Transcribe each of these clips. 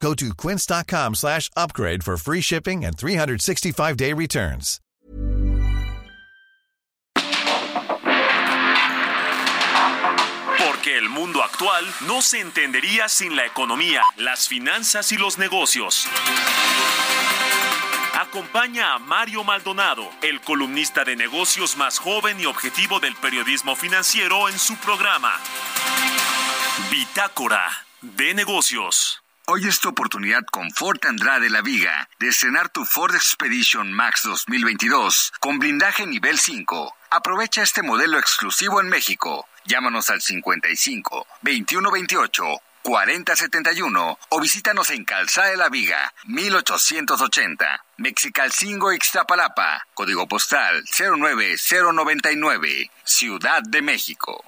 Go to quince.com slash upgrade for free shipping and 365-day returns. Porque el mundo actual no se entendería sin la economía, las finanzas y los negocios. Acompaña a Mario Maldonado, el columnista de negocios más joven y objetivo del periodismo financiero en su programa. Bitácora de negocios. Hoy es tu oportunidad con Ford Andrade La Viga de estrenar tu Ford Expedition Max 2022 con blindaje nivel 5. Aprovecha este modelo exclusivo en México. Llámanos al 55 2128 4071 o visítanos en Calzada de la Viga 1880, Mexicalcingo Ixtapalapa, código postal 09099, Ciudad de México.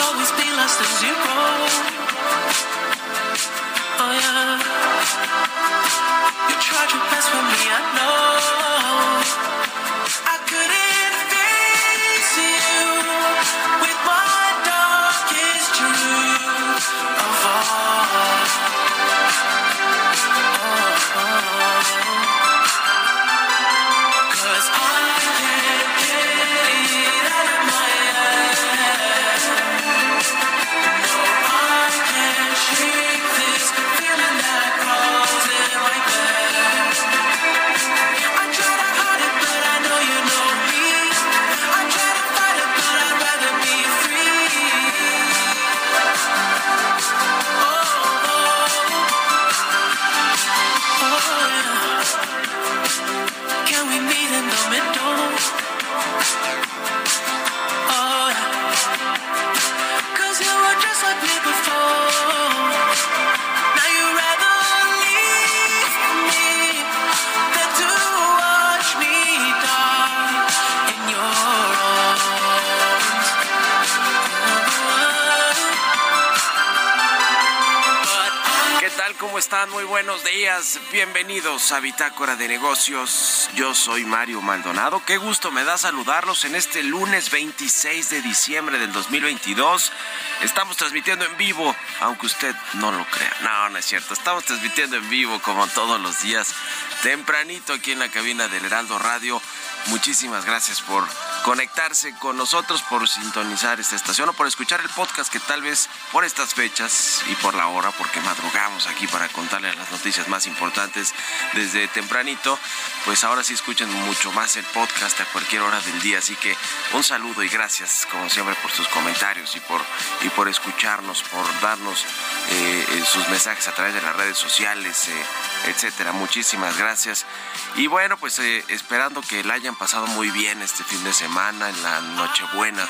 Always be less than zero. Bienvenidos a Bitácora de Negocios. Yo soy Mario Maldonado. Qué gusto me da saludarlos en este lunes 26 de diciembre del 2022. Estamos transmitiendo en vivo, aunque usted no lo crea. No, no es cierto. Estamos transmitiendo en vivo como todos los días, tempranito aquí en la cabina del Heraldo Radio. Muchísimas gracias por conectarse con nosotros, por sintonizar esta estación o por escuchar el podcast que tal vez por estas fechas y por la hora, porque madrugamos aquí para contarles las noticias más importantes desde tempranito, pues ahora sí escuchen mucho más el podcast a cualquier hora del día. Así que un saludo y gracias como siempre por sus comentarios y por, y por escucharnos, por darnos eh, eh, sus mensajes a través de las redes sociales, eh, etcétera. Muchísimas gracias. Y bueno, pues eh, esperando que la hayan pasado muy bien este fin de semana, en la Nochebuena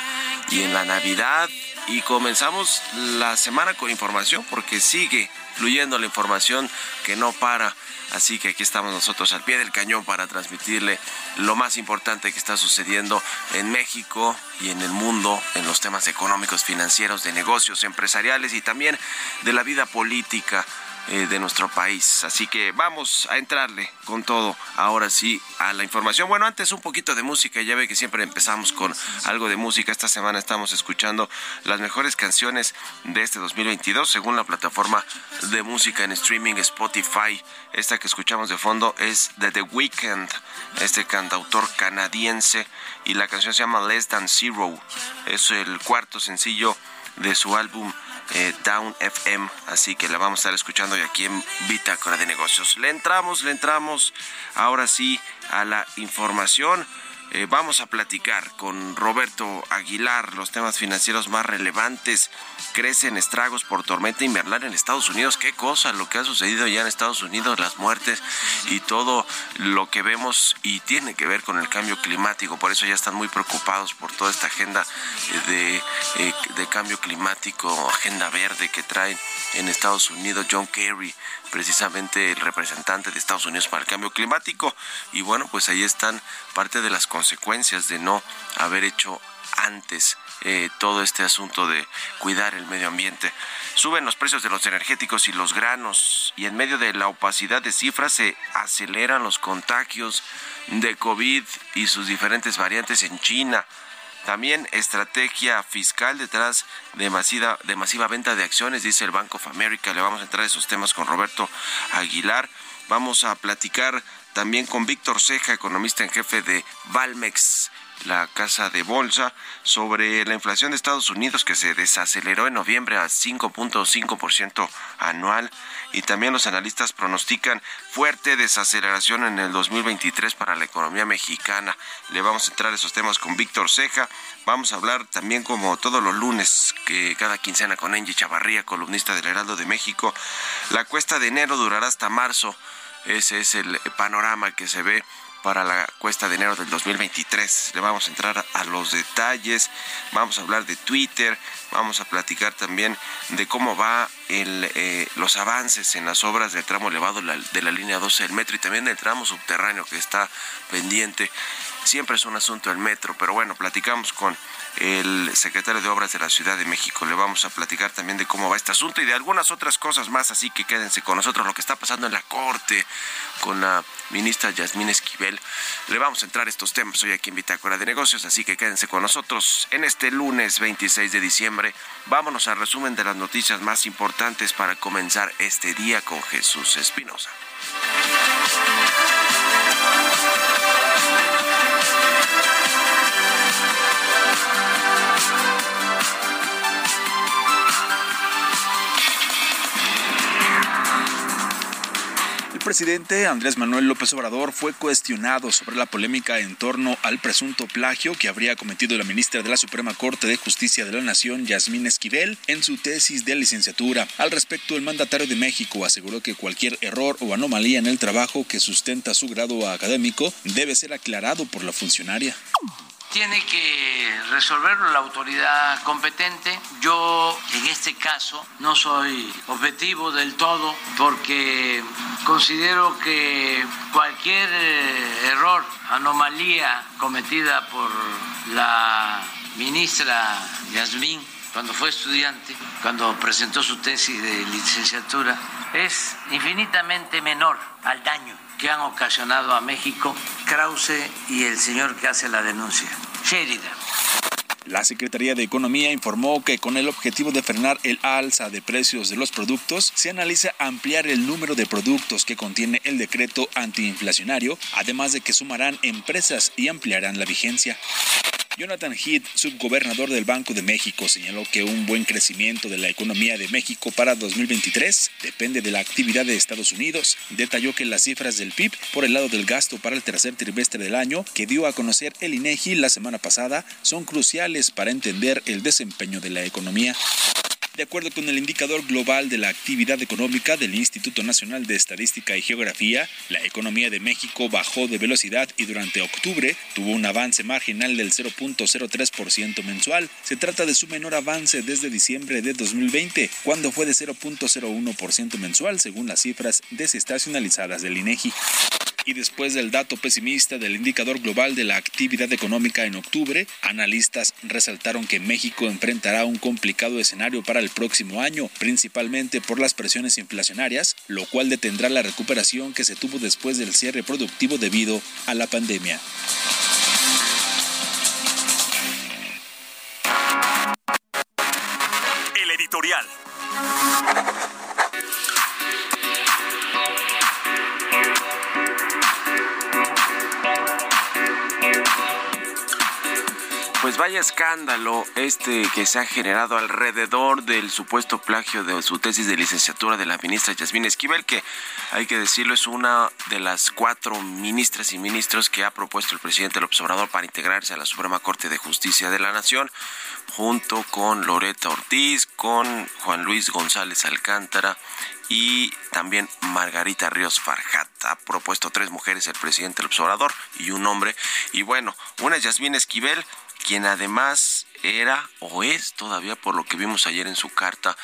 y en la Navidad. Y comenzamos la semana con información porque sigue fluyendo la información que no para. Así que aquí estamos nosotros al pie del cañón para transmitirle lo más importante que está sucediendo en México y en el mundo en los temas económicos, financieros, de negocios, empresariales y también de la vida política eh, de nuestro país. Así que vamos a entrarle con todo ahora sí a la información. Bueno, antes un poquito de música. Ya ve que siempre empezamos con algo de música. Esta semana estamos escuchando las mejores canciones de este 2022 según la plataforma de música en streaming Spotify. Esta que escuchamos de fondo es de The Weeknd, este cantautor canadiense. Y la canción se llama Less Than Zero. Es el cuarto sencillo de su álbum eh, Down FM, así que la vamos a estar escuchando hoy aquí en Bitácora de Negocios. Le entramos, le entramos ahora sí a la información Eh, vamos a platicar con Roberto Aguilar los temas financieros más relevantes. Crecen estragos por tormenta invernal en Estados Unidos. Qué cosa lo que ha sucedido ya en Estados Unidos, las muertes y todo lo que vemos y tiene que ver con el cambio climático. Por eso ya están muy preocupados por toda esta agenda de, eh, de cambio climático, agenda verde que traen en Estados Unidos John Kerry precisamente el representante de Estados Unidos para el cambio climático. Y bueno, pues ahí están parte de las consecuencias de no haber hecho antes eh, todo este asunto de cuidar el medio ambiente. Suben los precios de los energéticos y los granos y en medio de la opacidad de cifras se aceleran los contagios de COVID y sus diferentes variantes en China. También estrategia fiscal detrás de masiva, de masiva venta de acciones, dice el Bank of America. Le vamos a entrar a esos temas con Roberto Aguilar. Vamos a platicar también con Víctor Ceja, economista en jefe de Valmex la casa de bolsa sobre la inflación de Estados Unidos que se desaceleró en noviembre a 5.5% anual y también los analistas pronostican fuerte desaceleración en el 2023 para la economía mexicana. Le vamos a entrar a esos temas con Víctor Ceja. Vamos a hablar también como todos los lunes, que cada quincena con Angie Chavarría, columnista del Heraldo de México. La cuesta de enero durará hasta marzo. Ese es el panorama que se ve para la cuesta de enero del 2023. Le vamos a entrar a los detalles, vamos a hablar de Twitter, vamos a platicar también de cómo va eh, los avances en las obras del tramo elevado de la línea 12 del metro y también del tramo subterráneo que está pendiente. Siempre es un asunto el metro, pero bueno, platicamos con el secretario de Obras de la Ciudad de México. Le vamos a platicar también de cómo va este asunto y de algunas otras cosas más, así que quédense con nosotros. Lo que está pasando en la Corte con la ministra Yasmín Esquivel. Le vamos a entrar a estos temas hoy aquí en Bitácora de Negocios, así que quédense con nosotros en este lunes 26 de diciembre. Vámonos al resumen de las noticias más importantes para comenzar este día con Jesús Espinosa. Presidente Andrés Manuel López Obrador fue cuestionado sobre la polémica en torno al presunto plagio que habría cometido la ministra de la Suprema Corte de Justicia de la Nación, Yasmín Esquivel, en su tesis de licenciatura. Al respecto, el mandatario de México aseguró que cualquier error o anomalía en el trabajo que sustenta su grado académico debe ser aclarado por la funcionaria tiene que resolverlo la autoridad competente. Yo en este caso no soy objetivo del todo porque considero que cualquier eh, error, anomalía cometida por la ministra Yasmín cuando fue estudiante, cuando presentó su tesis de licenciatura, es infinitamente menor al daño que han ocasionado a México Krause y el señor que hace la denuncia, Sheridan. La Secretaría de Economía informó que con el objetivo de frenar el alza de precios de los productos, se analiza ampliar el número de productos que contiene el decreto antiinflacionario, además de que sumarán empresas y ampliarán la vigencia. Jonathan Heath, subgobernador del Banco de México, señaló que un buen crecimiento de la economía de México para 2023 depende de la actividad de Estados Unidos. Detalló que las cifras del PIB por el lado del gasto para el tercer trimestre del año que dio a conocer el INEGI la semana pasada son cruciales para entender el desempeño de la economía. De acuerdo con el indicador global de la actividad económica del Instituto Nacional de Estadística y Geografía, la economía de México bajó de velocidad y durante octubre tuvo un avance marginal del 0.03% mensual. Se trata de su menor avance desde diciembre de 2020, cuando fue de 0.01% mensual según las cifras desestacionalizadas del INEGI y después del dato pesimista del indicador global de la actividad económica en octubre, analistas resaltaron que México enfrentará un complicado escenario para el próximo año, principalmente por las presiones inflacionarias, lo cual detendrá la recuperación que se tuvo después del cierre productivo debido a la pandemia. El editorial. Pues vaya escándalo este que se ha generado alrededor del supuesto plagio de su tesis de licenciatura de la ministra Yasmín Esquivel, que hay que decirlo es una de las cuatro ministras y ministros que ha propuesto el presidente López Obrador para integrarse a la Suprema Corte de Justicia de la Nación, junto con Loreta Ortiz, con Juan Luis González Alcántara y también Margarita Ríos Farjat. Ha propuesto tres mujeres el presidente López Obrador y un hombre. Y bueno, una es Yasmín Esquivel, quien además era o es todavía, por lo que vimos ayer en su carta,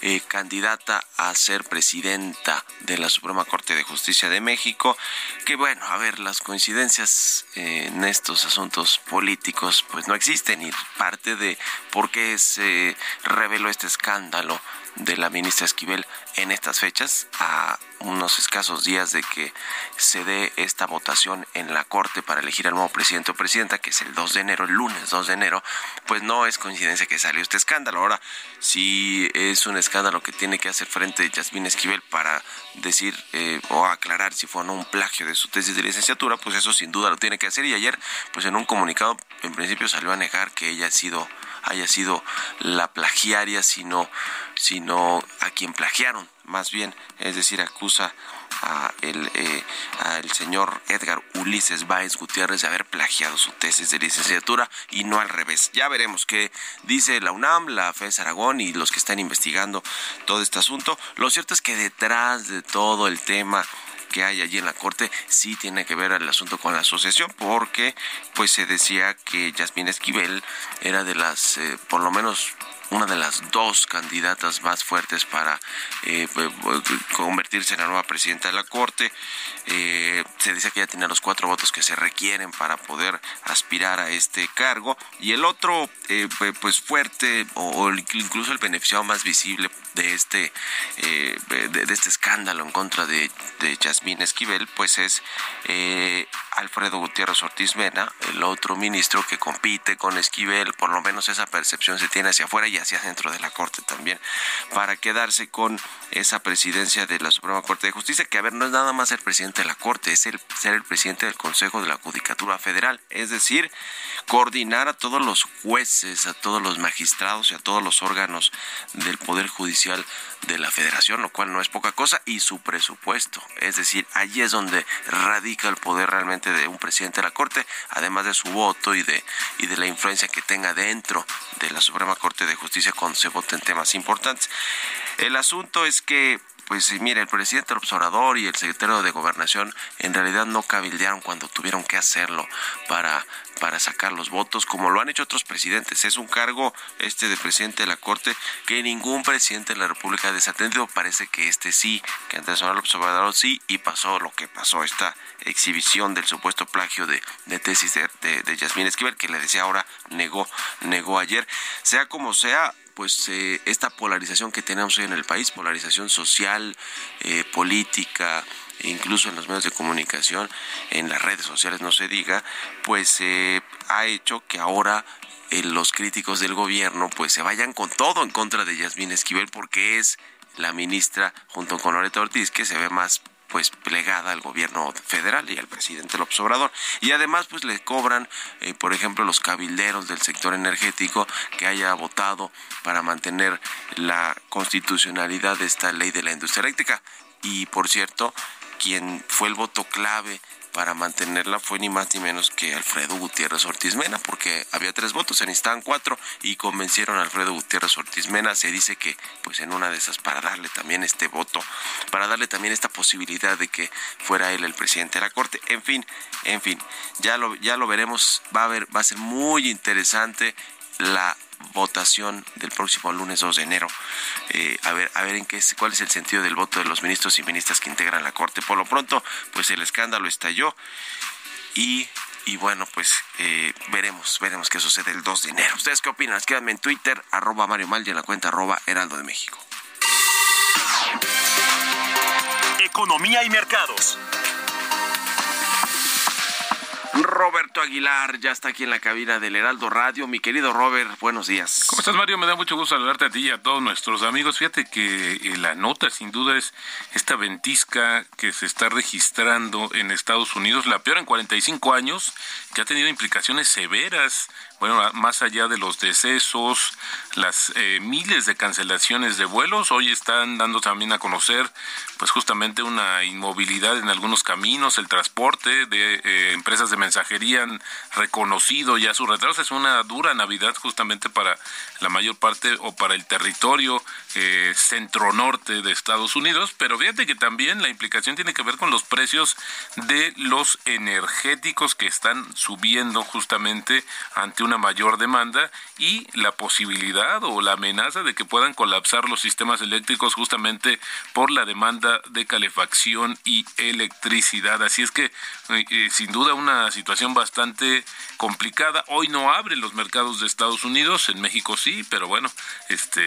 eh, candidata a ser presidenta de la Suprema Corte de Justicia de México. Que bueno, a ver, las coincidencias eh, en estos asuntos políticos pues no existen y parte de por qué se reveló este escándalo de la ministra Esquivel en estas fechas, a unos escasos días de que se dé esta votación en la Corte para elegir al nuevo presidente o presidenta, que es el 2 de enero, el lunes 2 de enero, pues no es coincidencia que salió este escándalo. Ahora, si es un escándalo que tiene que hacer frente Yasmín Esquivel para decir eh, o aclarar si fue o no un plagio de su tesis de licenciatura, pues eso sin duda lo tiene que hacer. Y ayer, pues en un comunicado, en principio salió a negar que ella ha sido haya sido la plagiaria, sino, sino a quien plagiaron, más bien, es decir, acusa a el, eh, al señor Edgar Ulises Báez Gutiérrez de haber plagiado su tesis de licenciatura y no al revés. Ya veremos qué dice la UNAM, la FES Aragón y los que están investigando todo este asunto. Lo cierto es que detrás de todo el tema que hay allí en la corte sí tiene que ver el asunto con la asociación porque pues se decía que Yasmín Esquivel era de las eh, por lo menos una de las dos candidatas más fuertes para eh, convertirse en la nueva presidenta de la Corte. Eh, se dice que ya tiene los cuatro votos que se requieren para poder aspirar a este cargo. Y el otro, eh, pues fuerte, o, incluso el beneficiado más visible de este, de, de, este escándalo en contra de, de Yasmín Esquivel, pues es Alfredo Gutiérrez Ortiz Mena, el otro ministro que compite con Esquivel, por lo menos esa percepción se tiene hacia afuera y hacia dentro de la Corte también, para quedarse con esa presidencia de la Suprema Corte de Justicia, que a ver, no es nada más ser presidente de la Corte, es el, ser el presidente del Consejo de la Judicatura Federal, es decir, coordinar a todos los jueces, a todos los magistrados y a todos los órganos del Poder Judicial de la Federación, lo cual no es poca cosa, y su presupuesto. Es decir, allí es donde radica el poder realmente de un presidente de la Corte, además de su voto y de, y de la influencia que tenga dentro de la Suprema Corte de Justicia cuando se voten temas importantes. El asunto es que pues mire, el presidente observador y el secretario de Gobernación en realidad no cabildearon cuando tuvieron que hacerlo para, para sacar los votos, como lo han hecho otros presidentes. Es un cargo este de presidente de la Corte que ningún presidente de la República ha desatendido. Parece que este sí, que Andrés Manuel Observador sí, y pasó lo que pasó, esta exhibición del supuesto plagio de, de tesis de, de, de Yasmín Esquivel, que le decía ahora, negó, negó ayer. Sea como sea, pues eh, esta polarización que tenemos hoy en el país, polarización social, eh, política, incluso en los medios de comunicación, en las redes sociales no se diga, pues eh, ha hecho que ahora eh, los críticos del gobierno pues se vayan con todo en contra de Yasmín Esquivel porque es la ministra junto con Loreto Ortiz que se ve más pues plegada al gobierno federal y al presidente López Obrador. Y además pues le cobran, eh, por ejemplo, los cabilderos del sector energético que haya votado para mantener la constitucionalidad de esta ley de la industria eléctrica. Y por cierto, quien fue el voto clave para mantenerla fue ni más ni menos que Alfredo Gutiérrez Ortiz Mena, porque había tres votos, se necesitaban cuatro y convencieron a Alfredo Gutiérrez Ortiz Mena. Se dice que, pues en una de esas, para darle también este voto, para darle también esta posibilidad de que fuera él el presidente de la Corte. En fin, en fin, ya lo, ya lo veremos, va a, ver, va a ser muy interesante la votación del próximo lunes 2 de enero. Eh, a ver, a ver en qué es, cuál es el sentido del voto de los ministros y ministras que integran la Corte. Por lo pronto, pues el escándalo estalló y y bueno, pues eh, veremos, veremos qué sucede el 2 de enero. ¿Ustedes qué opinan? Escríbanme en Twitter, arroba Mario Mal y en la cuenta arroba Heraldo de México. Economía y mercados. Roberto Aguilar ya está aquí en la cabina del Heraldo Radio. Mi querido Robert, buenos días. ¿Cómo estás, Mario? Me da mucho gusto saludarte a ti y a todos nuestros amigos. Fíjate que eh, la nota, sin duda, es esta ventisca que se está registrando en Estados Unidos, la peor en 45 años, que ha tenido implicaciones severas bueno, más allá de los decesos, las eh, miles de cancelaciones de vuelos, hoy están dando también a conocer, pues justamente una inmovilidad en algunos caminos, el transporte de eh, empresas de mensajería han reconocido ya su retraso. Es una dura Navidad justamente para la mayor parte o para el territorio eh, centro-norte de Estados Unidos, pero fíjate que también la implicación tiene que ver con los precios de los energéticos que están subiendo justamente ante una mayor demanda y la posibilidad o la amenaza de que puedan colapsar los sistemas eléctricos justamente por la demanda de calefacción y electricidad. Así es que eh, eh, sin duda una situación bastante complicada. Hoy no abren los mercados de Estados Unidos, en México sí, pero bueno, este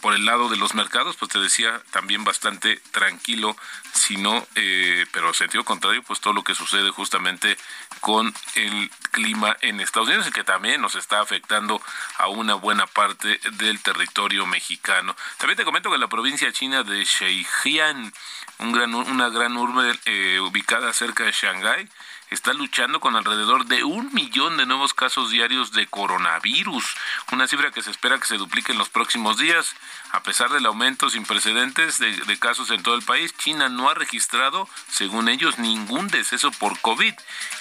por el lado de los mercados, pues te decía también bastante tranquilo, sino, eh, pero sentido contrario, pues todo lo que sucede justamente con el clima en Estados Unidos y que también nos está afectando a una buena parte del territorio mexicano. También te comento que la provincia china de Zhejiang, un gran, una gran urbe eh, ubicada cerca de Shanghái, está luchando con alrededor de un millón de nuevos casos diarios de coronavirus, una cifra que se espera que se duplique en los próximos días. A pesar del aumento sin precedentes de, casos en todo el país, China no ha registrado, según ellos, ningún deceso por COVID.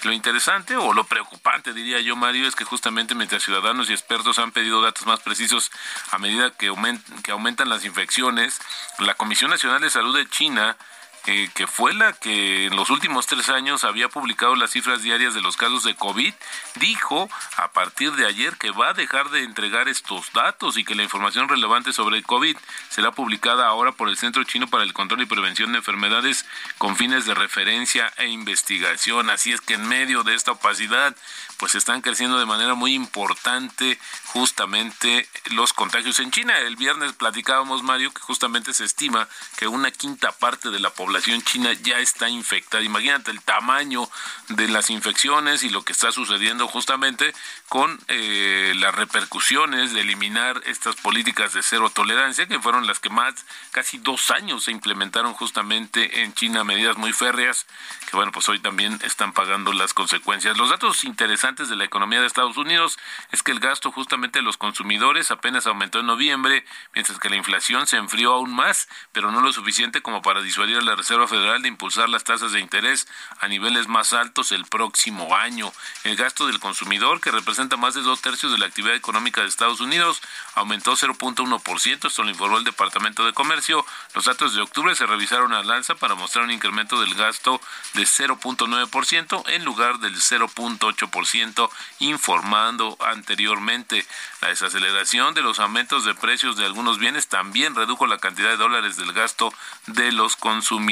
Lo interesante o lo preocupante, diría yo, Mario, es que justamente mientras ciudadanos y expertos han pedido datos más precisos a medida que, aument que aumentan las infecciones, la Comisión Nacional de Salud de China eh, que fue la que en los últimos tres años había publicado las cifras diarias de los casos de COVID, dijo a partir de ayer que va a dejar de entregar estos datos y que la información relevante sobre el COVID será publicada ahora por el Centro Chino para el Control y Prevención de Enfermedades con fines de referencia e investigación. Así es que en medio de esta opacidad, pues están creciendo de manera muy importante justamente los contagios en China. El viernes platicábamos, Mario, que justamente se estima que una quinta parte de la población china ya está infectada. Imagínate el tamaño de las infecciones y lo que está sucediendo justamente con eh, las repercusiones de eliminar estas políticas de cero tolerancia, que fueron las que más, casi dos años se implementaron justamente en China, medidas muy férreas, que bueno, pues hoy también están pagando las consecuencias. Los datos interesantes de la economía de Estados Unidos es que el gasto justamente de los consumidores apenas aumentó en noviembre, mientras que la inflación se enfrió aún más, pero no lo suficiente como para disuadir a la Reserva Federal de impulsar las tasas de interés a niveles más altos el próximo año. El gasto del consumidor, que representa más de dos tercios de la actividad económica de Estados Unidos, aumentó 0.1%, esto lo informó el Departamento de Comercio. Los datos de octubre se revisaron al alza para mostrar un incremento del gasto de 0.9% en lugar del 0.8% informando anteriormente. La desaceleración de los aumentos de precios de algunos bienes también redujo la cantidad de dólares del gasto de los consumidores.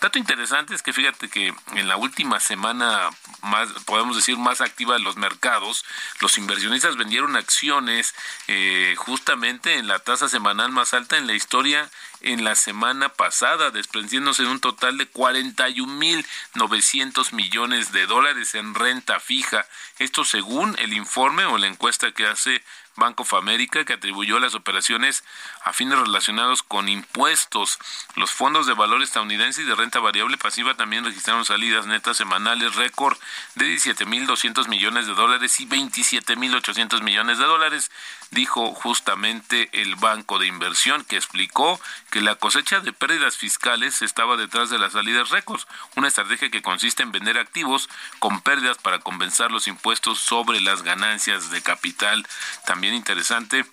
Dato interesante es que fíjate que en la última semana más, podemos decir, más activa de los mercados, los inversionistas vendieron acciones eh, justamente en la tasa semanal más alta en la historia en la semana pasada, desprendiéndose de un total de 41.900 millones de dólares en renta fija. Esto según el informe o la encuesta que hace Bank of America, que atribuyó las operaciones a fines relacionados con impuestos. Los fondos de valor estadounidense y de renta variable pasiva también registraron salidas netas semanales récord de 17.200 millones de dólares y 27.800 millones de dólares, dijo justamente el Banco de Inversión, que explicó que la cosecha de pérdidas fiscales estaba detrás de las salidas récords, una estrategia que consiste en vender activos con pérdidas para compensar los impuestos sobre las ganancias de capital. También interesante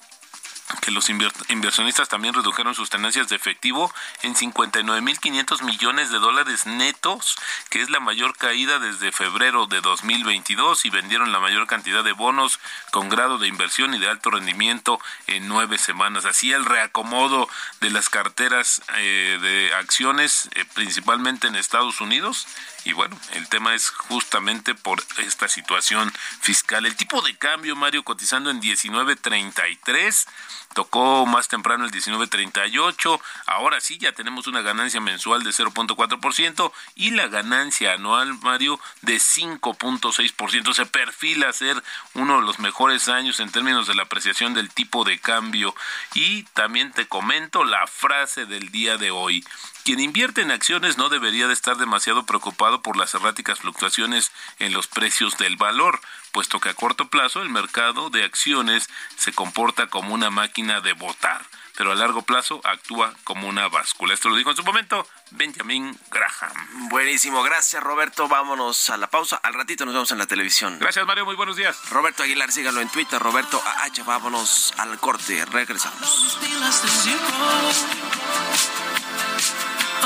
que los inversionistas también redujeron sus tenencias de efectivo en 59.500 millones de dólares netos, que es la mayor caída desde febrero de 2022 y vendieron la mayor cantidad de bonos con grado de inversión y de alto rendimiento en nueve semanas. Así el reacomodo de las carteras eh, de acciones, eh, principalmente en Estados Unidos, y bueno, el tema es justamente por esta situación fiscal. El tipo de cambio, Mario, cotizando en 19.33 tocó más temprano el 19.38, ahora sí ya tenemos una ganancia mensual de 0.4% y la ganancia anual, Mario, de 5.6%. Se perfila a ser uno de los mejores años en términos de la apreciación del tipo de cambio. Y también te comento la frase del día de hoy. Quien invierte en acciones no debería de estar demasiado preocupado por las erráticas fluctuaciones en los precios del valor, puesto que a corto plazo el mercado de acciones se comporta como una máquina de votar, pero a largo plazo actúa como una báscula. Esto lo dijo en su momento Benjamin Graham. Buenísimo, gracias Roberto. Vámonos a la pausa. Al ratito nos vemos en la televisión. Gracias Mario, muy buenos días. Roberto Aguilar, sígalo en Twitter. Roberto AH, vámonos al corte. Regresamos.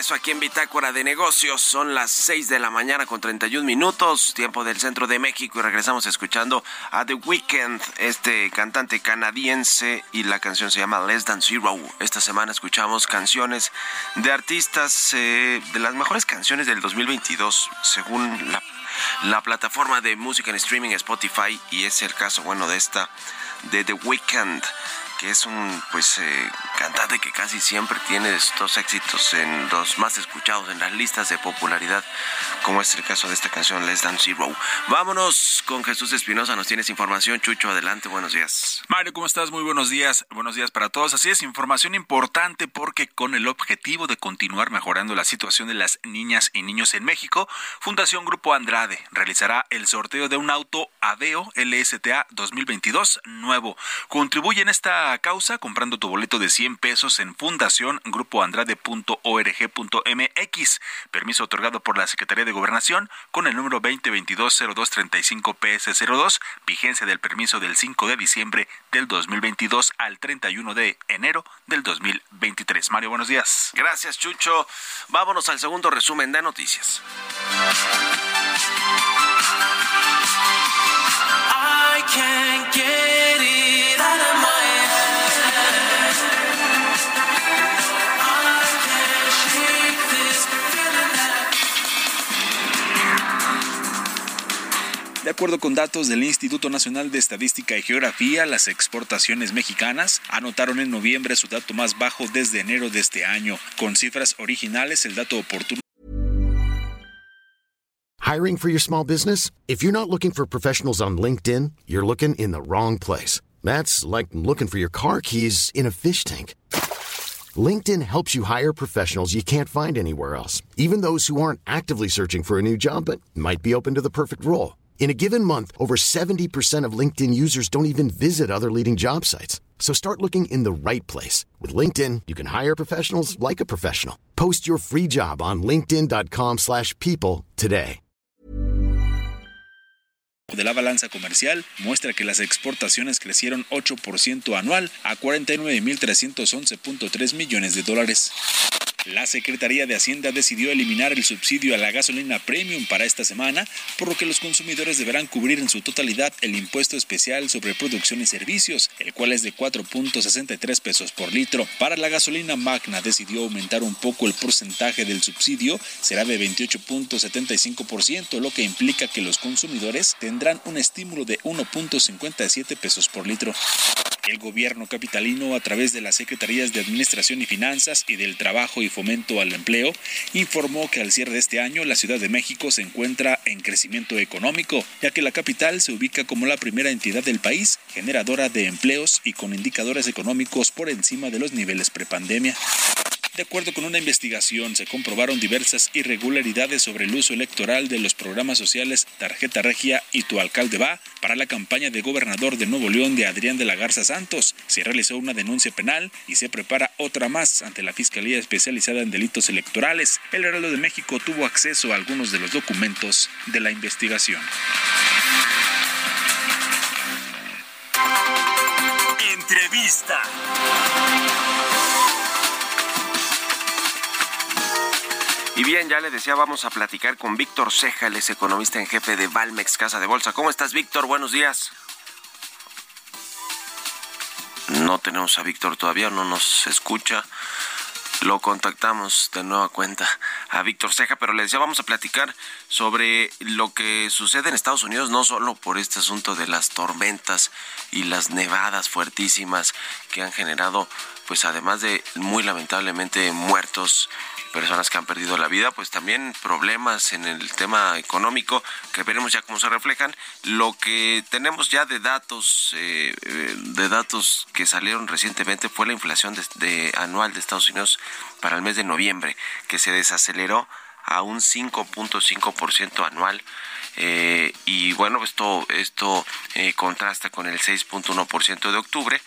Regreso aquí en Bitácora de Negocios. Son las 6 de la mañana con 31 minutos, tiempo del centro de México, y regresamos escuchando a The Weeknd, este cantante canadiense, y la canción se llama Less Than Zero. Esta semana escuchamos canciones de artistas, eh, de las mejores canciones del 2022, según la, la plataforma de música en streaming Spotify, y es el caso, bueno, de esta, de The Weeknd que es un pues eh, cantante que casi siempre tiene estos éxitos en los más escuchados en las listas de popularidad, como es el caso de esta canción Less Than Zero. Vámonos con Jesús Espinosa, nos tienes información, Chucho, adelante, buenos días. Mario, ¿cómo estás? Muy buenos días. Buenos días para todos. Así es, información importante porque con el objetivo de continuar mejorando la situación de las niñas y niños en México, Fundación Grupo Andrade realizará el sorteo de un auto Aveo LSTA 2022 nuevo. Contribuye en esta causa comprando tu boleto de 100 pesos en fundaciongrupoandrade.org.mx. Permiso otorgado por la Secretaría de Gobernación con el número 2022-0235-PS02, vigencia del permiso del 5 de diciembre del 2022 al 31 de enero del 2023. Mario, buenos días. Gracias, Chucho. Vámonos al segundo resumen de noticias. De acuerdo con datos del Instituto Nacional de Estadística y Geografía, las exportaciones mexicanas anotaron en noviembre su dato más bajo desde enero de este año. Con cifras originales, el dato oportuno Hiring for your small business? If you're not looking for professionals on LinkedIn, you're looking in the wrong place. That's like looking for your car keys in a fish tank. LinkedIn helps you hire professionals you can't find anywhere else, even those who aren't actively searching for a new job but might be open to the perfect role. In a given month, over 70% of LinkedIn users don't even visit other leading job sites. So start looking in the right place. With LinkedIn, you can hire professionals like a professional. Post your free job on linkedin.com/people slash people today. de la balanza comercial muestra que las exportaciones crecieron 8% anual a 49.311.3 millones de dólares. La Secretaría de Hacienda decidió eliminar el subsidio a la gasolina premium para esta semana, por lo que los consumidores deberán cubrir en su totalidad el impuesto especial sobre producción y servicios, el cual es de 4.63 pesos por litro. Para la gasolina magna decidió aumentar un poco el porcentaje del subsidio, será de 28.75%, lo que implica que los consumidores tendrán un estímulo de 1.57 pesos por litro. El gobierno capitalino, a través de las Secretarías de Administración y Finanzas y del Trabajo y Fomento al Empleo, informó que al cierre de este año la Ciudad de México se encuentra en crecimiento económico, ya que la capital se ubica como la primera entidad del país generadora de empleos y con indicadores económicos por encima de los niveles prepandemia. De acuerdo con una investigación, se comprobaron diversas irregularidades sobre el uso electoral de los programas sociales Tarjeta Regia y Tu Alcalde Va para la campaña de gobernador de Nuevo León de Adrián de la Garza Santos. Se realizó una denuncia penal y se prepara otra más ante la Fiscalía Especializada en Delitos Electorales. El Heraldo de México tuvo acceso a algunos de los documentos de la investigación. Entrevista. Y bien, ya le decía, vamos a platicar con Víctor Ceja, él es economista en jefe de Valmex Casa de Bolsa. ¿Cómo estás, Víctor? Buenos días. No tenemos a Víctor todavía, no nos escucha. Lo contactamos de nueva cuenta a Víctor Ceja, pero le decía, vamos a platicar sobre lo que sucede en Estados Unidos, no solo por este asunto de las tormentas y las nevadas fuertísimas que han generado, pues además de muy lamentablemente muertos, personas que han perdido la vida, pues también problemas en el tema económico que veremos ya cómo se reflejan. Lo que tenemos ya de datos, eh, eh, de datos que salieron recientemente fue la inflación de, de anual de Estados Unidos para el mes de noviembre, que se desaceleró a un 5.5% anual. Eh, y bueno, esto, esto eh, contrasta con el 6.1% de octubre.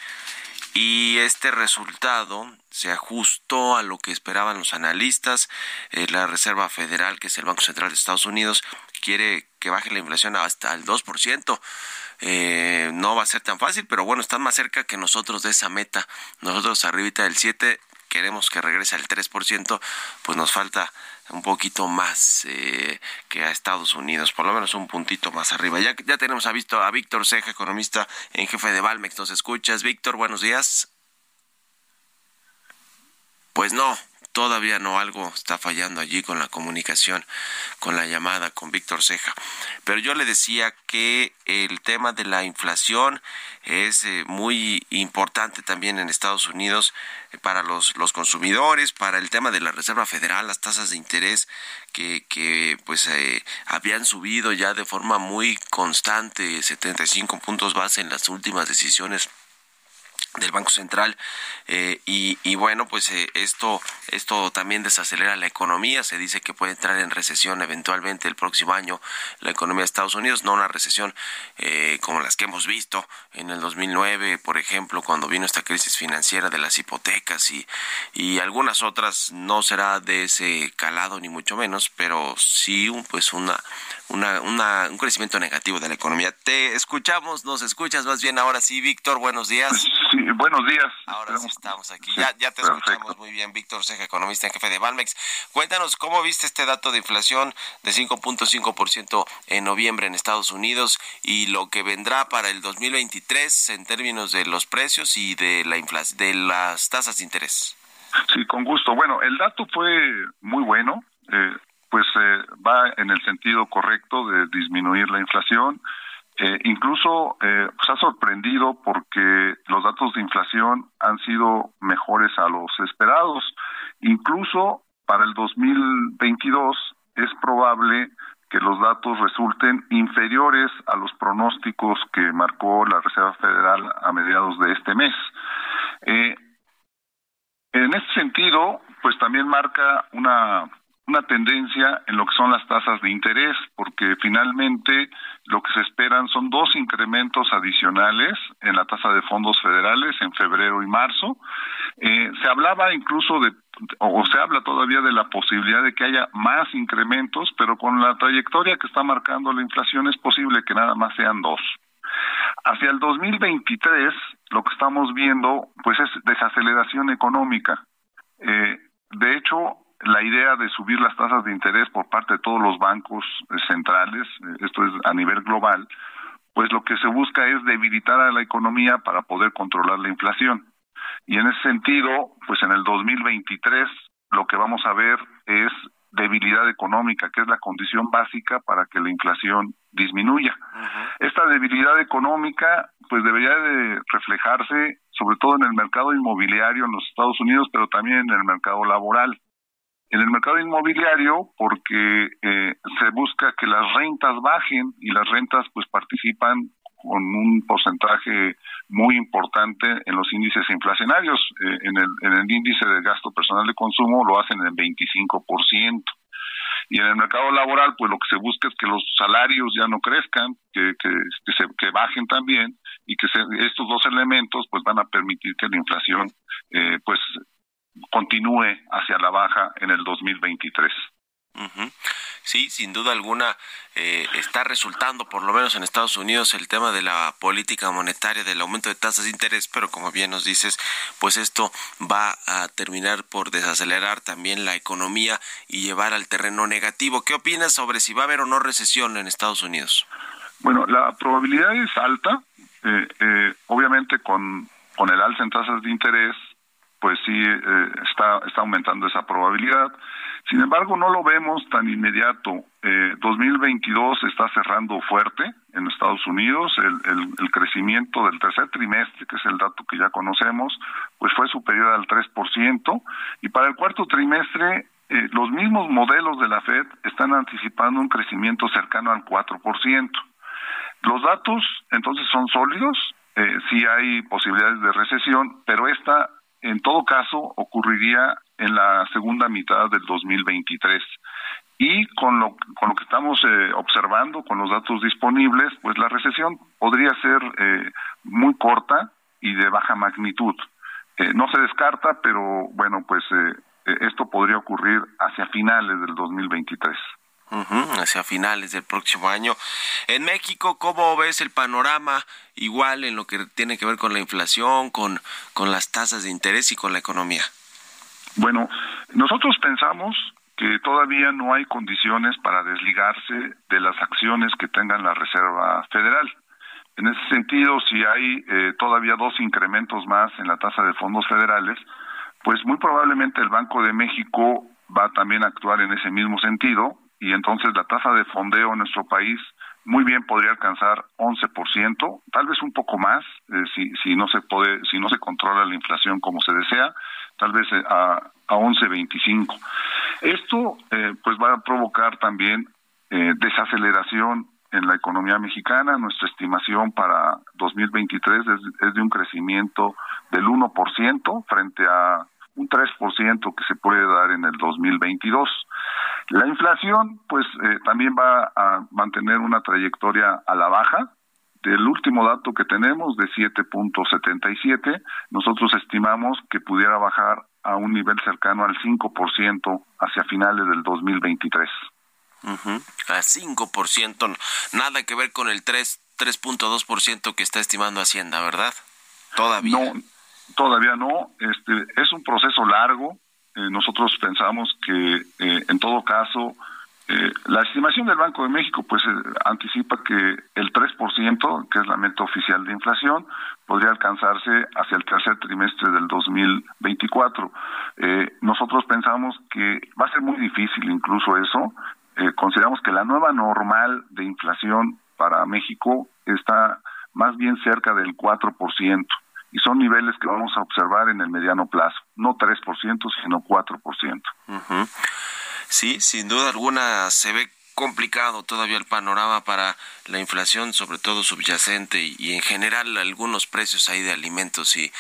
Y este resultado se ajustó a lo que esperaban los analistas. Eh, la Reserva Federal, que es el Banco Central de Estados Unidos, quiere que baje la inflación hasta el 2%. Eh, no va a ser tan fácil, pero bueno, están más cerca que nosotros de esa meta. Nosotros arribita del 7 queremos que regrese al 3%, pues nos falta un poquito más eh, que a Estados Unidos, por lo menos un puntito más arriba. Ya, ya tenemos a, Víctor, a Víctor Ceja, economista en jefe de Valmex. ¿Nos escuchas? Víctor, buenos días. Pues no, todavía no, algo está fallando allí con la comunicación, con la llamada con Víctor Ceja. Pero yo le decía que el tema de la inflación es eh, muy importante también en Estados Unidos eh, para los, los consumidores, para el tema de la Reserva Federal, las tasas de interés que, que pues eh, habían subido ya de forma muy constante, 75 puntos base en las últimas decisiones del Banco Central eh, y, y, bueno pues eh, esto esto también desacelera la economía se dice que puede entrar en recesión eventualmente el próximo año la economía de Estados Unidos no una recesión eh, como las que hemos visto en el 2009 por ejemplo cuando vino esta crisis financiera de las hipotecas y y algunas otras no será de ese calado ni mucho menos pero sí un, pues una una, una, un crecimiento negativo de la economía. Te escuchamos, nos escuchas más bien ahora sí, Víctor, buenos días. Sí, buenos días. Ahora sí estamos aquí. Ya, ya te Perfecto. escuchamos muy bien, Víctor Ceja, economista en jefe de Valmex. Cuéntanos, ¿cómo viste este dato de inflación de 5.5% en noviembre en Estados Unidos y lo que vendrá para el 2023 en términos de los precios y de, la inflación, de las tasas de interés? Sí, con gusto. Bueno, el dato fue muy bueno. Eh, pues eh, va en el sentido correcto de disminuir la inflación. Eh, incluso eh, pues ha sorprendido porque los datos de inflación han sido mejores a los esperados. Incluso para el 2022 es probable que los datos resulten inferiores a los pronósticos que marcó la Reserva Federal a mediados de este mes. Eh, en este sentido, pues también marca una una tendencia en lo que son las tasas de interés, porque finalmente lo que se esperan son dos incrementos adicionales en la tasa de fondos federales en febrero y marzo. Eh, se hablaba incluso de, o se habla todavía de la posibilidad de que haya más incrementos, pero con la trayectoria que está marcando la inflación es posible que nada más sean dos. Hacia el 2023, lo que estamos viendo, pues es desaceleración económica. Eh, de hecho, la idea de subir las tasas de interés por parte de todos los bancos eh, centrales, eh, esto es a nivel global, pues lo que se busca es debilitar a la economía para poder controlar la inflación. Y en ese sentido, pues en el 2023 lo que vamos a ver es debilidad económica, que es la condición básica para que la inflación disminuya. Esta debilidad económica pues debería de reflejarse sobre todo en el mercado inmobiliario en los Estados Unidos, pero también en el mercado laboral. En el mercado inmobiliario, porque eh, se busca que las rentas bajen y las rentas pues participan con un porcentaje muy importante en los índices inflacionarios. Eh, en, el, en el índice de gasto personal de consumo lo hacen en 25%. Y en el mercado laboral, pues lo que se busca es que los salarios ya no crezcan, que, que, que, se, que bajen también y que se, estos dos elementos pues van a permitir que la inflación eh, pues continúe hacia la baja en el 2023. Ujú. Sí, sin duda alguna eh, está resultando, por lo menos en Estados Unidos, el tema de la política monetaria, del aumento de tasas de interés, pero como bien nos dices, pues esto va a terminar por desacelerar también la economía y llevar al terreno negativo. ¿Qué opinas sobre si va a haber o no recesión en Estados Unidos? Bueno, la probabilidad es alta. Eh, eh, obviamente con, con el alza en tasas de interés, pues sí eh, está, está aumentando esa probabilidad. Sin embargo, no lo vemos tan inmediato. Eh, 2022 está cerrando fuerte en Estados Unidos. El, crecimiento del tercer trimestre, que es el dato que ya conocemos, pues fue superior al 3%. Y para el cuarto trimestre, eh, los mismos modelos de la Fed están anticipando un crecimiento cercano al 4%. Los datos, entonces, son sólidos. Eh, sí hay posibilidades de recesión, pero esta, en todo caso, ocurriría en la segunda mitad del 2023. Y con lo, con lo que estamos eh, observando, con los datos disponibles, pues la recesión podría ser eh, muy corta y de baja magnitud. Eh, no se descarta, pero bueno, pues esto podría ocurrir hacia finales del 2023. Uh hacia finales del próximo año. En México, ¿cómo ves el panorama? Igual en lo que tiene que ver con la inflación, con, con las tasas de interés y con la economía. Bueno, nosotros pensamos que todavía no hay condiciones para desligarse de las acciones que tengan la Reserva Federal. En ese sentido, si hay eh, todavía dos incrementos más en la tasa de fondos federales, pues muy probablemente el Banco de México va también a actuar en ese mismo sentido y entonces la tasa de fondeo en nuestro país muy bien podría alcanzar 11%, tal vez un poco más eh, si si no se puede si no se controla la inflación como se desea, tal vez a, a 11.25. Esto eh, pues va a provocar también eh, desaceleración en la economía mexicana. Nuestra estimación para 2023 es, es de un crecimiento del 1% frente a un 3% que se puede dar en el 2022. La inflación, pues, eh, también va a mantener una trayectoria a la baja. Del último dato que tenemos, de 7.77, nosotros estimamos que pudiera bajar a un nivel cercano al 5% hacia finales del 2023. Uh -huh. A 5%, nada que ver con el 3, 3.2% que está estimando Hacienda, ¿verdad? Todavía. No, todavía no. Este, es un proceso largo. Eh, nosotros pensamos que, eh, en todo caso, eh, la estimación del Banco de México pues anticipa que el 3%, que es la meta oficial de inflación, podría alcanzarse hacia el tercer trimestre del 2024. Eh, nosotros pensamos que va a ser muy difícil incluso eso. consideramos que la nueva normal de inflación para México está más bien cerca del 4% y son niveles que vamos a observar en el mediano plazo, no 3%, sino 4%. Uh -huh. Sí, sin duda alguna se ve complicado todavía el panorama para la inflación, sobre todo subyacente y, en general algunos precios ahí de alimentos y,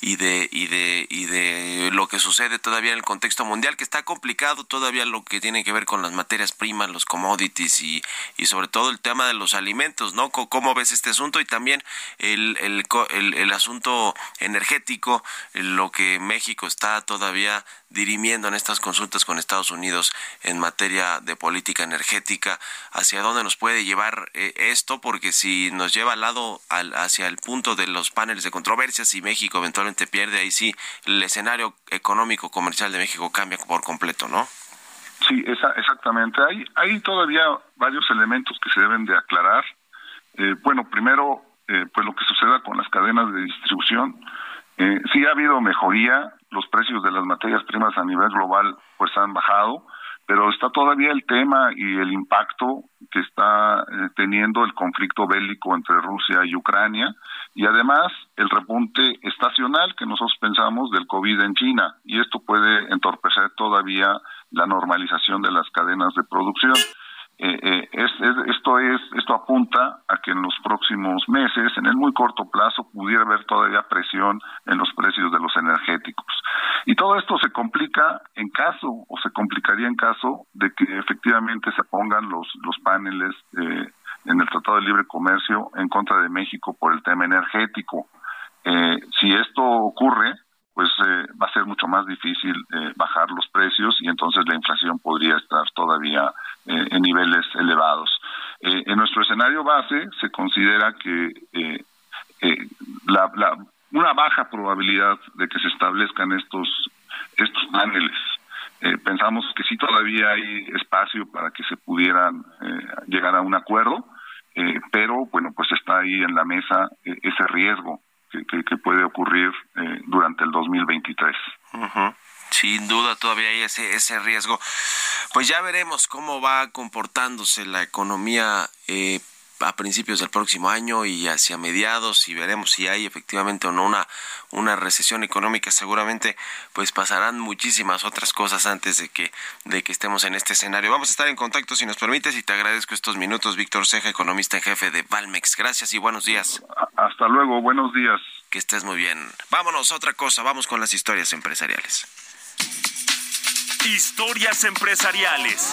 y de y de y de lo que sucede todavía en el contexto mundial que está complicado todavía lo que tiene que ver con las materias primas, los commodities y, y sobre todo el tema de los alimentos, ¿no? ¿Cómo ves este asunto? Y también el, el, el, el asunto energético, lo que México está todavía dirimiendo en estas consultas con Estados Unidos en materia de política energética, hacia dónde nos puede llevar eh, esto, porque si nos lleva al lado, al, hacia el punto de los paneles de controversia, si México eventualmente pierde, ahí sí el escenario económico comercial de México cambia por completo, ¿no? Sí, esa, exactamente. Hay, hay todavía varios elementos que se deben de aclarar. Eh, bueno, primero, eh, pues lo que suceda con las cadenas de distribución. Eh, sí ha habido mejoría, los precios de las materias primas a nivel global pues han bajado, pero está todavía el tema y el impacto que está eh, teniendo el conflicto bélico entre Rusia y Ucrania y además el repunte estacional que nosotros pensamos del COVID en China y esto puede entorpecer todavía la normalización de las cadenas de producción. Eh, eh, es, es- esto es esto apunta a que en los próximos meses, en el muy corto plazo, pudiera haber todavía presión en los precios de los energéticos. Y todo esto se complica en caso, o se complicaría en caso de que efectivamente se pongan los, los paneles eh, en el Tratado de Libre Comercio en contra de México por el tema energético. Eh, si esto ocurre, pues eh, va a ser mucho más difícil eh, bajar los precios y entonces la inflación podría estar todavía eh, en niveles elevados. Eh, en nuestro escenario base se considera que eh, la, la- una baja probabilidad de que se establezcan estos estos paneles. Pensamos que sí todavía hay espacio para que se pudieran llegar a un acuerdo, pero bueno, pues está ahí en la mesa ese riesgo que, que- puede ocurrir durante el 2023. Sin duda todavía hay ese, ese riesgo. Pues ya veremos cómo va comportándose la economía eh, a principios del próximo año y hacia mediados y veremos si hay efectivamente o no una, una recesión económica. Seguramente pues pasarán muchísimas otras cosas antes de que, de que estemos en este escenario. Vamos a estar en contacto si nos permites y te agradezco estos minutos, Víctor Ceja, economista en jefe de Valmex. Gracias y buenos días. Hasta luego, buenos días. Que estés muy bien. Vámonos a otra cosa, vamos con las historias empresariales. Historias empresariales.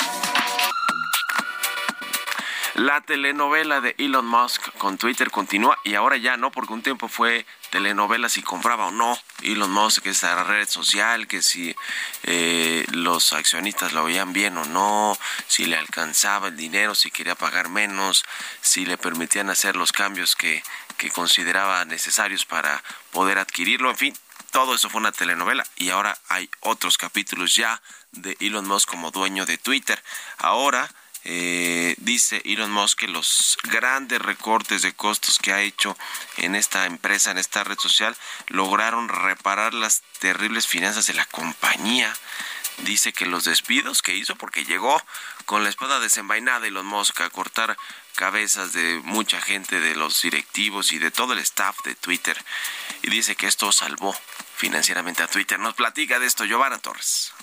La telenovela de Elon Musk con Twitter continúa y ahora ya no, porque un tiempo fue telenovela si compraba o no Elon Musk esa red social, que si eh, los accionistas lo veían bien o no, si le alcanzaba el dinero, si quería pagar menos, si le permitían hacer los cambios que, que consideraba necesarios para poder adquirirlo, en fin, todo eso fue una telenovela y ahora hay otros capítulos ya de Elon Musk como dueño de Twitter. Ahora eh, dice Elon Musk que los grandes recortes de costos que ha hecho en esta empresa, en esta red social, lograron reparar las terribles finanzas de la compañía. Dice que los despidos que hizo, porque llegó con la espada desenvainada Elon Musk a cortar cabezas de mucha gente, de los directivos y de todo el staff de Twitter. Y dice que esto salvó financieramente a Twitter. Nos platica de esto Giovanna Torres.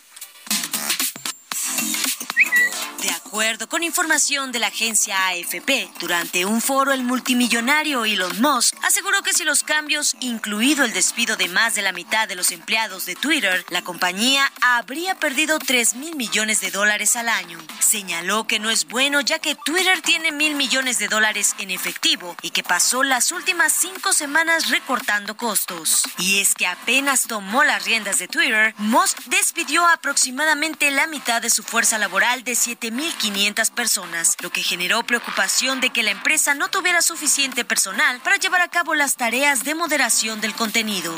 Acuerdo con información de la agencia AFP, durante un foro el multimillonario Elon Musk aseguró que si los cambios, incluido el despido de más de la mitad de los empleados de Twitter, la compañía habría perdido 3 mil millones de dólares al año. Señaló que no es bueno ya que Twitter tiene mil millones de dólares en efectivo y que pasó las últimas cinco semanas recortando costos. Y es que apenas tomó las riendas de Twitter, Musk despidió aproximadamente la mitad de su fuerza laboral de 7.500 personas, lo que generó preocupación de que la empresa no tuviera suficiente personal para llevar a cabo las tareas de moderación del contenido.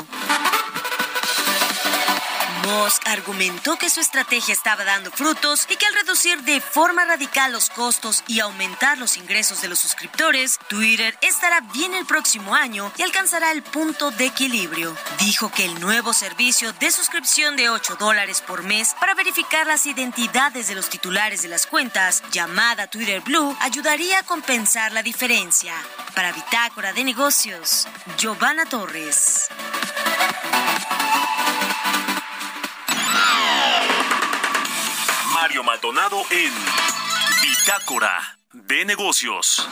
Musk argumentó que su estrategia estaba dando frutos y que al reducir de forma radical los costos y aumentar los ingresos de los suscriptores, Twitter estará bien el próximo año y alcanzará el punto de equilibrio. Dijo que el nuevo servicio de suscripción de 8 dólares por mes para verificar las identidades de los titulares de las cuentas, llamada Twitter Blue, ayudaría a compensar la diferencia. Para Bitácora de Negocios, Giovanna Torres. Maldonado en Bitácora de Negocios.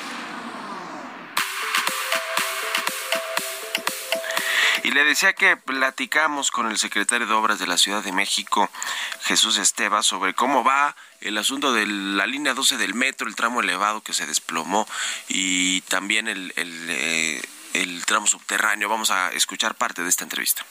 Y le decía que platicamos con el secretario de Obras de la Ciudad de México, Jesús Esteva, sobre cómo va el asunto de la línea 12 del metro, el tramo elevado que se desplomó y también el, el, eh, el tramo subterráneo. Vamos a escuchar parte de esta entrevista.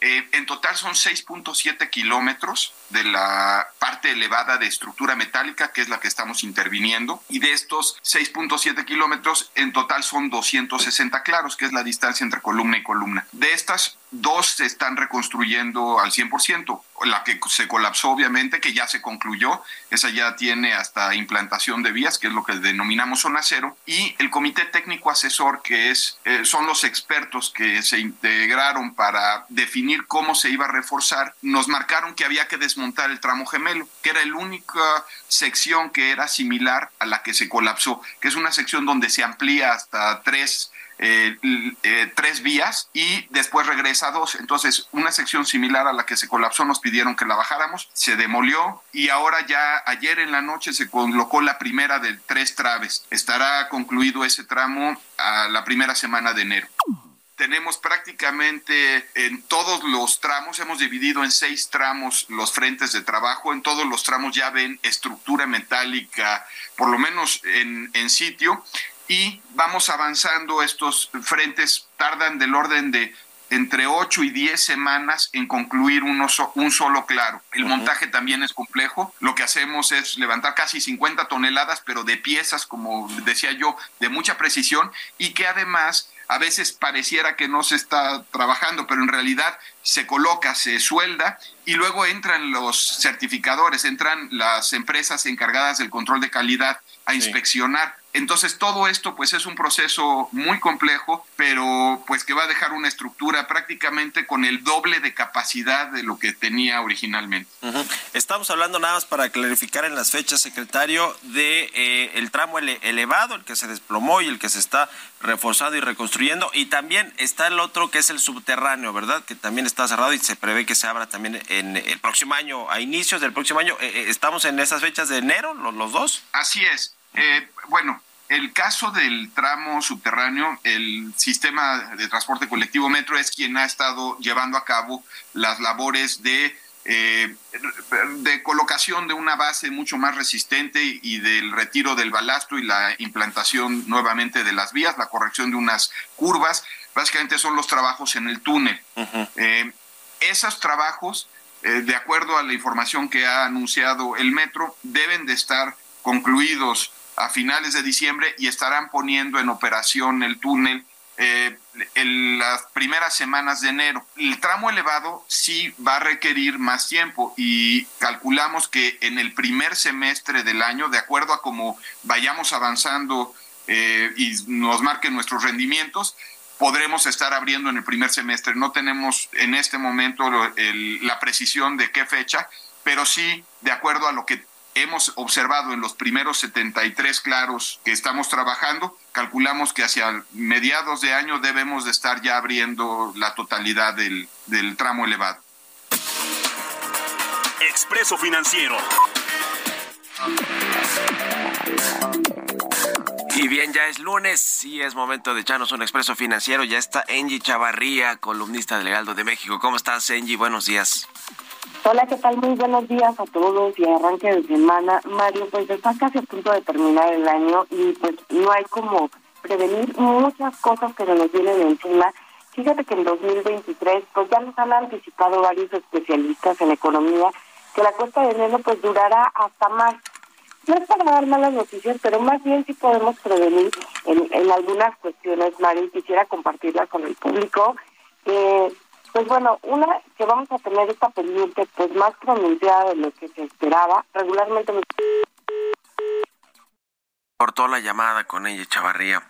Eh, en total son 6.7 kilómetros de la parte elevada de estructura metálica, que es la que estamos interviniendo, y de estos 6.7 kilómetros, en total son 260 claros, que es la distancia entre columna y columna. De estas, dos se están reconstruyendo al 100%. La que se colapsó, obviamente, que ya se concluyó, esa ya tiene hasta implantación de vías, que es lo que denominamos zona cero, y el comité técnico asesor, que es, eh, son los expertos que se integraron para definir cómo se iba a reforzar, nos marcaron que había que desmontar el tramo gemelo, que era la única sección que era similar a la que se colapsó, que es una sección donde se amplía hasta tres eh, eh, tres vías y después regresa dos. Entonces, una sección similar a la que se colapsó nos pidieron que la bajáramos, se demolió y ahora ya ayer en la noche se colocó la primera de tres traves. Estará concluido ese tramo a la primera semana de enero tenemos prácticamente en todos los tramos, hemos dividido en seis tramos los frentes de trabajo, en todos los tramos ya ven estructura metálica, por lo menos en, en sitio, y vamos avanzando, estos frentes tardan del orden de entre 8 y 10 semanas en concluir uno so- un solo claro. El montaje también es complejo. Lo que hacemos es levantar casi 50 toneladas, pero de piezas, como decía yo, de mucha precisión y que además a veces pareciera que no se está trabajando, pero en realidad se coloca, se suelda y luego entran los certificadores, entran las empresas encargadas del control de calidad a inspeccionar. Entonces todo esto pues es un proceso muy complejo, pero pues que va a dejar una estructura prácticamente con el doble de capacidad de lo que tenía originalmente. Estamos hablando nada más para clarificar en las fechas, secretario, de eh, el tramo ele- elevado, el que se desplomó y el que se está reforzando y reconstruyendo, y también está el otro que es el subterráneo, ¿verdad? Que también está cerrado y se prevé que se abra también en el próximo año, a inicios del próximo año. Eh, eh, ¿Estamos en esas fechas de enero, los, los dos? Así es. Eh, bueno, el caso del tramo subterráneo, el sistema de transporte colectivo Metro es quien ha estado llevando a cabo las labores de, eh, de colocación de una base mucho más resistente y del retiro del balasto y la implantación nuevamente de las vías, la corrección de unas curvas. Básicamente son los trabajos en el túnel. Eh, esos trabajos, eh, de acuerdo a la información que ha anunciado el metro, deben de estar concluidos a finales de diciembre y estarán poniendo en operación el túnel eh, en las primeras semanas de enero. El tramo elevado sí va a requerir más tiempo y calculamos que en el primer semestre del año, de acuerdo a cómo vayamos avanzando eh, y nos marquen nuestros rendimientos, podremos estar abriendo en el primer semestre. No tenemos en este momento la precisión de qué fecha, pero sí, de acuerdo a lo que hemos observado en los primeros 73 claros que estamos trabajando, calculamos que hacia mediados de año debemos de estar ya abriendo la totalidad del, del tramo elevado. Expreso Financiero. Y bien, ya es lunes y es momento de echarnos un expreso financiero. Ya está Angie Chavarría, columnista del Heraldo de México. ¿Cómo estás, Angie? Buenos días. Hola, ¿qué tal? Muy buenos días a todos y arranque de semana. Mario, pues está casi a punto de terminar el año y pues no hay como prevenir muchas cosas que se nos vienen encima. Fíjate que en 2023 pues ya nos han anticipado varios especialistas en economía que la cuesta de enero pues durará hasta marzo. No es para dar malas noticias, pero más bien sí podemos prevenir en, en algunas cuestiones, Mario, y quisiera compartirlas con el público. Eh, pues bueno, una que vamos a tener esta pendiente pues más pronunciada de lo que se esperaba. Regularmente nos Cortó la llamada con ella, Chavarría.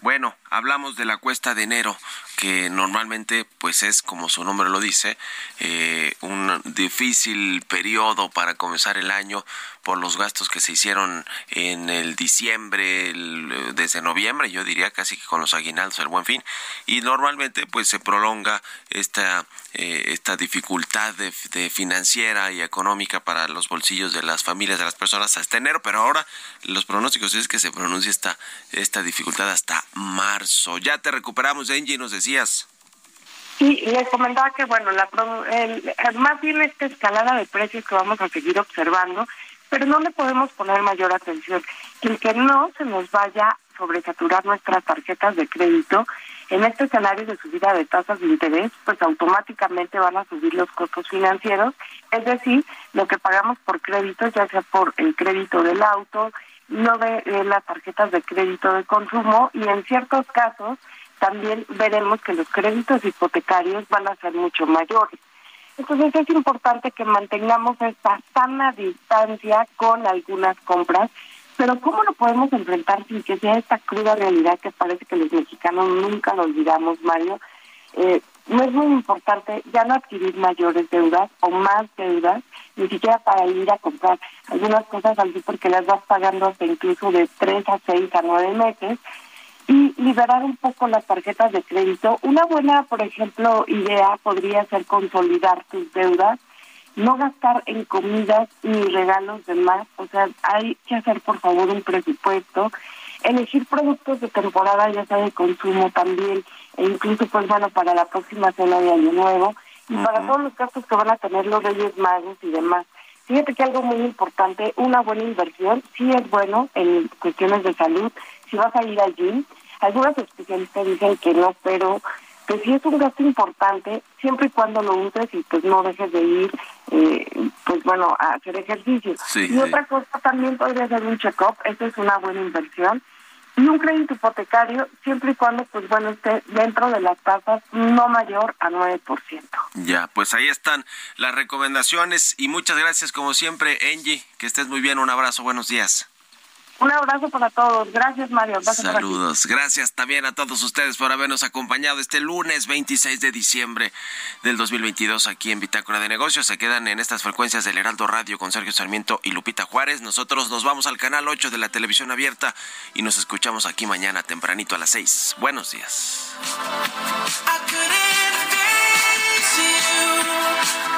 Bueno, hablamos de la cuesta de enero, que normalmente, pues es como su nombre lo dice, eh, un difícil periodo para comenzar el año por los gastos que se hicieron en el diciembre, el- desde noviembre, yo diría casi que con los aguinaldos, el buen fin, y normalmente pues se prolonga esta, eh, esta dificultad de, de financiera y económica para los bolsillos de las familias, de las personas hasta enero, pero ahora los pronósticos es que se pronuncia esta, esta dificultad hasta marzo. Ya te recuperamos, Angie, nos decías. Sí, les comentaba que, bueno, la el- más bien esta escalada de precios que vamos a seguir observando, pero no le podemos poner mayor atención. El que no se nos vaya sobresaturar nuestras tarjetas de crédito En este escenario de subida de tasas de interés, pues automáticamente van a subir los costos financieros, es decir, lo que pagamos por créditos, ya sea por el crédito del auto, no de, de las tarjetas de crédito de consumo y en ciertos casos también veremos que los créditos hipotecarios van a ser mucho mayores. Entonces es importante que mantengamos esta sana distancia con algunas compras, pero ¿cómo lo podemos enfrentar sin que sea esta cruda realidad que parece que los mexicanos nunca lo olvidamos, Mario? Eh, no es muy importante ya no adquirir mayores deudas o más deudas, ni siquiera para ir a comprar algunas cosas al porque las vas pagando hasta incluso de tres a seis a nueve meses y liberar un poco las tarjetas de crédito. Una buena, por ejemplo, idea podría ser consolidar tus deudas, no gastar en comidas ni regalos de más, o sea, hay que hacer por favor un presupuesto, elegir productos de temporada, ya sea de consumo también, e incluso pues bueno, para la próxima cena de Año Nuevo, y para todos los gastos que van a tener los Reyes Magos y demás. Fíjate que algo muy importante, una buena inversión, sí es bueno en cuestiones de salud, si vas a ir al gym, algunos especialistas dicen que no, pero que sí es un gasto importante siempre y cuando lo uses y pues no dejes de ir, eh, pues bueno, a hacer ejercicio. Sí, y sí. otra cosa también podría ser un check-up, esa es una buena inversión. Y un crédito hipotecario siempre y cuando, pues bueno, esté dentro de las tasas no mayor a 9%. Ya, pues ahí están las recomendaciones y muchas gracias como siempre, Angie. Que estés muy bien, un abrazo, buenos días. Un abrazo para todos. Gracias, Mario. Gracias. Saludos. Gracias también a todos ustedes por habernos acompañado este lunes 26 de diciembre del 2022 aquí en Bitácora de Negocios. Se quedan en estas frecuencias del Heraldo Radio con Sergio Sarmiento y Lupita Juárez. Nosotros nos vamos al canal 8 de la televisión abierta y nos escuchamos aquí mañana tempranito a las 6. Buenos días. I